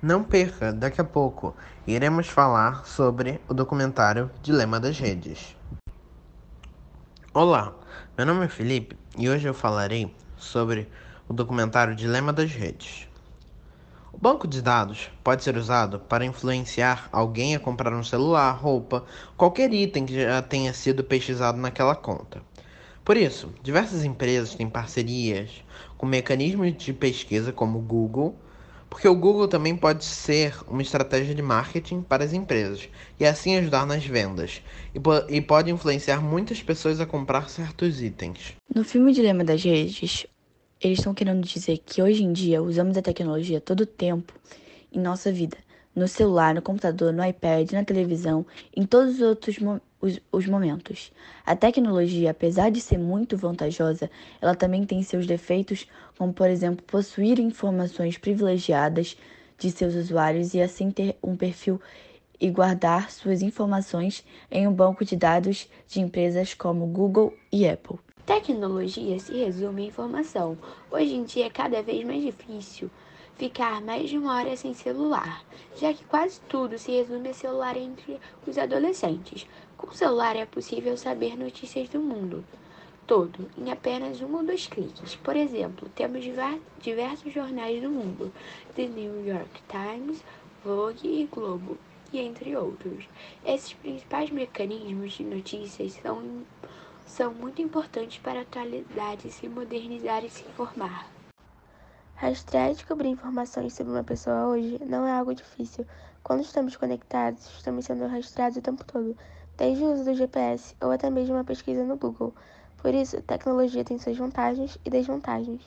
Não perca, daqui a pouco iremos falar sobre o documentário Dilema das Redes. Olá, meu nome é Felipe e hoje eu falarei sobre o documentário Dilema das Redes. O banco de dados pode ser usado para influenciar alguém a comprar um celular, roupa, qualquer item que já tenha sido pesquisado naquela conta. Por isso, diversas empresas têm parcerias com mecanismos de pesquisa como o Google, porque o Google também pode ser uma estratégia de marketing para as empresas e assim ajudar nas vendas, e, po e pode influenciar muitas pessoas a comprar certos itens. No filme Dilema das Redes, eles estão querendo dizer que hoje em dia usamos a tecnologia todo o tempo em nossa vida. No celular, no computador, no iPad, na televisão, em todos os outros os, os momentos. A tecnologia, apesar de ser muito vantajosa, ela também tem seus defeitos, como por exemplo possuir informações privilegiadas de seus usuários e assim ter um perfil e guardar suas informações em um banco de dados de empresas como Google e Apple. Tecnologia se resume em informação. Hoje em dia é cada vez mais difícil ficar mais de uma hora sem celular, já que quase tudo se resume a celular entre os adolescentes. Com o celular é possível saber notícias do mundo todo em apenas um ou dois cliques. Por exemplo, temos diversos jornais do mundo, The New York Times, Vogue e Globo, e entre outros. Esses principais mecanismos de notícias são são muito importantes para a atualidade se modernizar e se informar. Rastrear e descobrir informações sobre uma pessoa hoje não é algo difícil. Quando estamos conectados, estamos sendo rastreados o tempo todo, desde o uso do GPS ou até mesmo uma pesquisa no Google. Por isso, tecnologia tem suas vantagens e desvantagens.